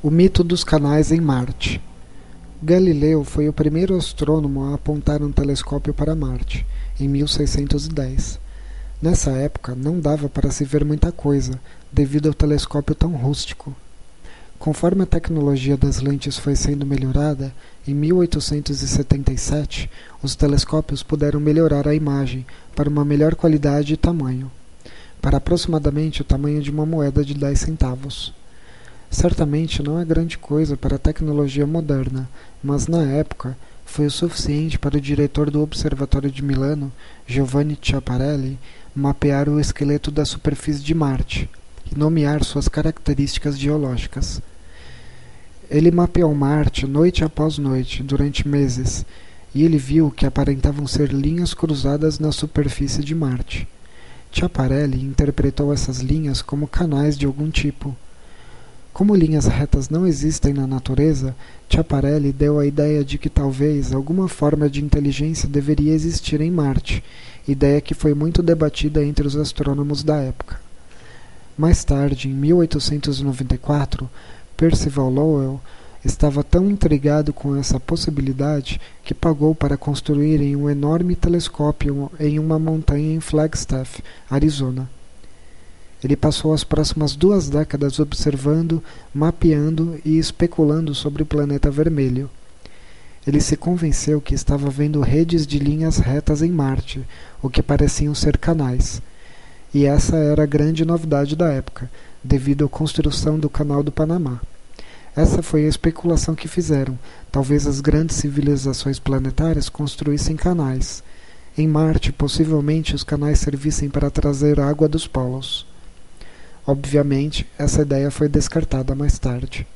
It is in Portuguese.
O mito dos canais em Marte. Galileu foi o primeiro astrônomo a apontar um telescópio para Marte, em 1610. Nessa época não dava para se ver muita coisa, devido ao telescópio tão rústico. Conforme a tecnologia das lentes foi sendo melhorada, em 1877 os telescópios puderam melhorar a imagem para uma melhor qualidade e tamanho, para aproximadamente o tamanho de uma moeda de 10 centavos. Certamente não é grande coisa para a tecnologia moderna, mas na época foi o suficiente para o diretor do Observatório de Milano, Giovanni Schiaparelli, mapear o esqueleto da superfície de Marte e nomear suas características geológicas. Ele mapeou Marte noite após noite, durante meses, e ele viu que aparentavam ser linhas cruzadas na superfície de Marte. Schiaparelli interpretou essas linhas como canais de algum tipo. Como linhas retas não existem na natureza, Schiaparelli deu a ideia de que talvez alguma forma de inteligência deveria existir em Marte, ideia que foi muito debatida entre os astrônomos da época. Mais tarde, em 1894, Percival Lowell estava tão intrigado com essa possibilidade que pagou para construírem um enorme telescópio em uma montanha em Flagstaff, Arizona. Ele passou as próximas duas décadas observando, mapeando e especulando sobre o planeta vermelho. Ele se convenceu que estava vendo redes de linhas retas em Marte, o que pareciam ser canais. E essa era a grande novidade da época, devido à construção do Canal do Panamá. Essa foi a especulação que fizeram. Talvez as grandes civilizações planetárias construíssem canais. Em Marte, possivelmente os canais servissem para trazer água dos polos. Obviamente, essa ideia foi descartada mais tarde.